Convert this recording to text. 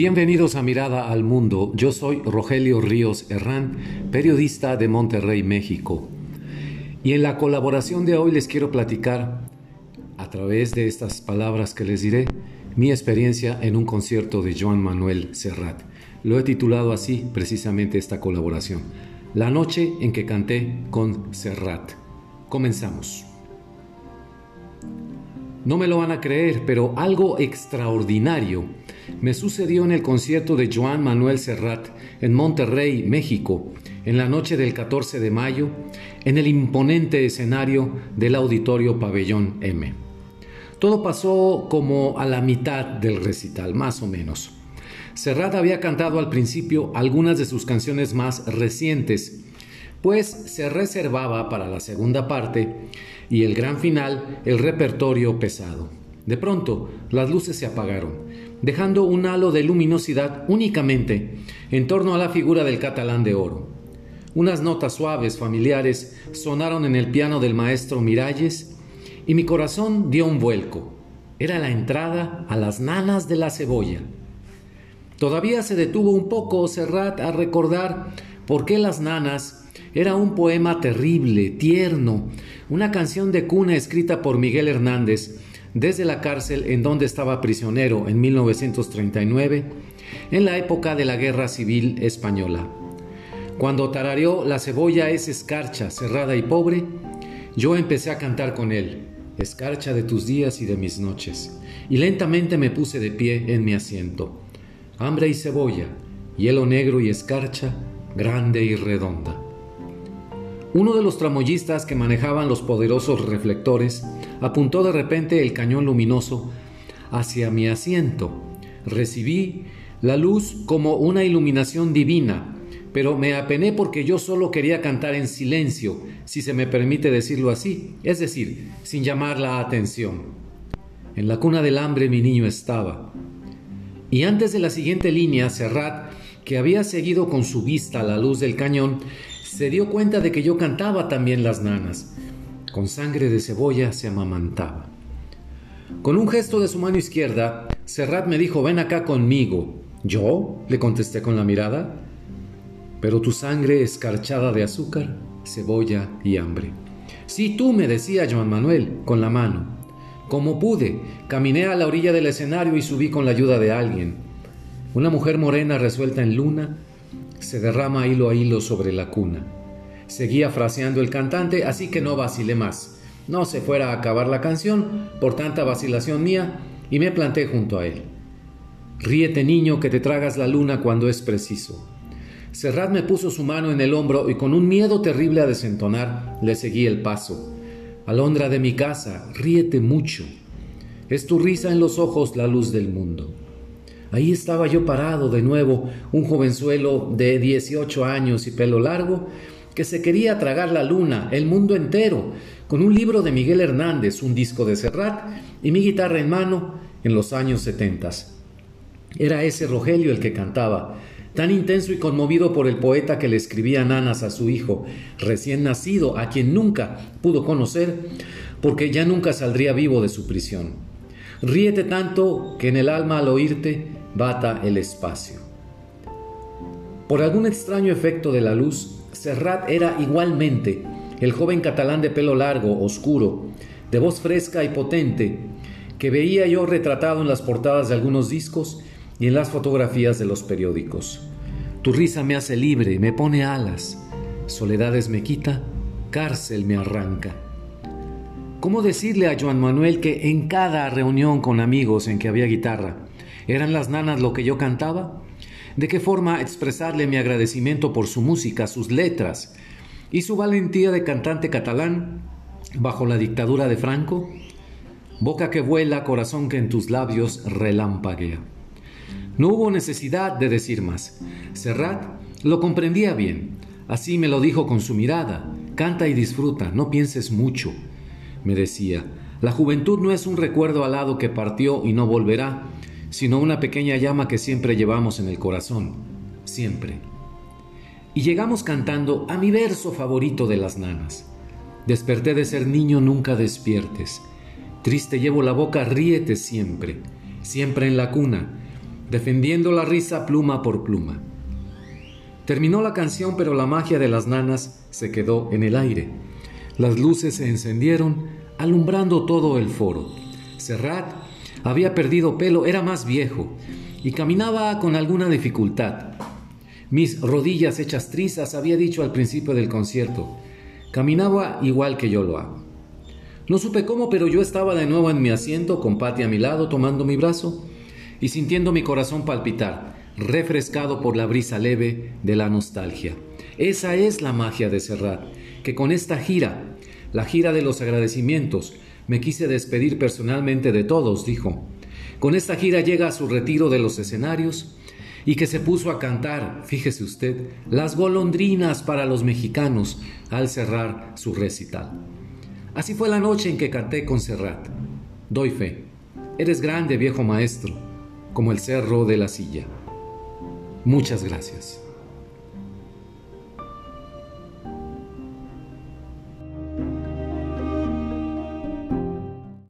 Bienvenidos a Mirada al Mundo. Yo soy Rogelio Ríos Herrán, periodista de Monterrey, México. Y en la colaboración de hoy les quiero platicar, a través de estas palabras que les diré, mi experiencia en un concierto de Joan Manuel Serrat. Lo he titulado así precisamente esta colaboración. La noche en que canté con Serrat. Comenzamos. No me lo van a creer, pero algo extraordinario me sucedió en el concierto de Joan Manuel Serrat en Monterrey, México, en la noche del 14 de mayo, en el imponente escenario del Auditorio Pabellón M. Todo pasó como a la mitad del recital, más o menos. Serrat había cantado al principio algunas de sus canciones más recientes, pues se reservaba para la segunda parte y el gran final el repertorio pesado. De pronto, las luces se apagaron dejando un halo de luminosidad únicamente en torno a la figura del catalán de oro. Unas notas suaves, familiares, sonaron en el piano del maestro Miralles y mi corazón dio un vuelco. Era la entrada a las nanas de la cebolla. Todavía se detuvo un poco Serrat a recordar por qué las nanas era un poema terrible, tierno, una canción de cuna escrita por Miguel Hernández, desde la cárcel en donde estaba prisionero en 1939, en la época de la Guerra Civil Española. Cuando tarareó La cebolla es escarcha, cerrada y pobre, yo empecé a cantar con él, escarcha de tus días y de mis noches, y lentamente me puse de pie en mi asiento. Hambre y cebolla, hielo negro y escarcha, grande y redonda. Uno de los tramoyistas que manejaban los poderosos reflectores apuntó de repente el cañón luminoso hacia mi asiento. Recibí la luz como una iluminación divina, pero me apené porque yo solo quería cantar en silencio, si se me permite decirlo así, es decir, sin llamar la atención. En la cuna del hambre mi niño estaba. Y antes de la siguiente línea, Serrat, que había seguido con su vista la luz del cañón, se dio cuenta de que yo cantaba también las nanas con sangre de cebolla se amamantaba. Con un gesto de su mano izquierda, Serrat me dijo, ven acá conmigo. ¿Yo? le contesté con la mirada. Pero tu sangre escarchada de azúcar, cebolla y hambre. Sí, tú, me decía Joan Manuel, con la mano. Como pude, caminé a la orilla del escenario y subí con la ayuda de alguien. Una mujer morena resuelta en luna se derrama hilo a hilo sobre la cuna. Seguía fraseando el cantante, así que no vacilé más. No se fuera a acabar la canción por tanta vacilación mía y me planté junto a él. Ríete niño que te tragas la luna cuando es preciso. Serrat me puso su mano en el hombro y con un miedo terrible a desentonar le seguí el paso. Alondra de mi casa, ríete mucho. Es tu risa en los ojos la luz del mundo. Ahí estaba yo parado de nuevo, un jovenzuelo de 18 años y pelo largo, que se quería tragar la luna, el mundo entero, con un libro de Miguel Hernández, un disco de Serrat y mi guitarra en mano en los años setentas. Era ese Rogelio el que cantaba, tan intenso y conmovido por el poeta que le escribía nanas a su hijo, recién nacido, a quien nunca pudo conocer, porque ya nunca saldría vivo de su prisión. Ríete tanto que en el alma al oírte bata el espacio. Por algún extraño efecto de la luz, Serrat era igualmente el joven catalán de pelo largo, oscuro, de voz fresca y potente, que veía yo retratado en las portadas de algunos discos y en las fotografías de los periódicos. Tu risa me hace libre, me pone alas, soledades me quita, cárcel me arranca. ¿Cómo decirle a Joan Manuel que en cada reunión con amigos en que había guitarra, eran las nanas lo que yo cantaba? ¿De qué forma expresarle mi agradecimiento por su música, sus letras y su valentía de cantante catalán bajo la dictadura de Franco? Boca que vuela, corazón que en tus labios relampaguea. No hubo necesidad de decir más. Serrat lo comprendía bien. Así me lo dijo con su mirada. Canta y disfruta, no pienses mucho. Me decía, la juventud no es un recuerdo alado que partió y no volverá, sino una pequeña llama que siempre llevamos en el corazón, siempre. Y llegamos cantando a mi verso favorito de las nanas. Desperté de ser niño, nunca despiertes. Triste llevo la boca, ríete siempre, siempre en la cuna. defendiendo la risa pluma por pluma. Terminó la canción, pero la magia de las nanas se quedó en el aire. Las luces se encendieron, alumbrando todo el foro. Serrat había perdido pelo, era más viejo y caminaba con alguna dificultad. Mis rodillas hechas trizas, había dicho al principio del concierto. Caminaba igual que yo lo hago. No supe cómo, pero yo estaba de nuevo en mi asiento, con Patty a mi lado, tomando mi brazo y sintiendo mi corazón palpitar refrescado por la brisa leve de la nostalgia. Esa es la magia de Serrat, que con esta gira, la gira de los agradecimientos, me quise despedir personalmente de todos, dijo. Con esta gira llega a su retiro de los escenarios y que se puso a cantar, fíjese usted, las golondrinas para los mexicanos al cerrar su recital. Así fue la noche en que canté con Serrat. Doy fe. Eres grande, viejo maestro, como el cerro de la silla. Muchas gracias.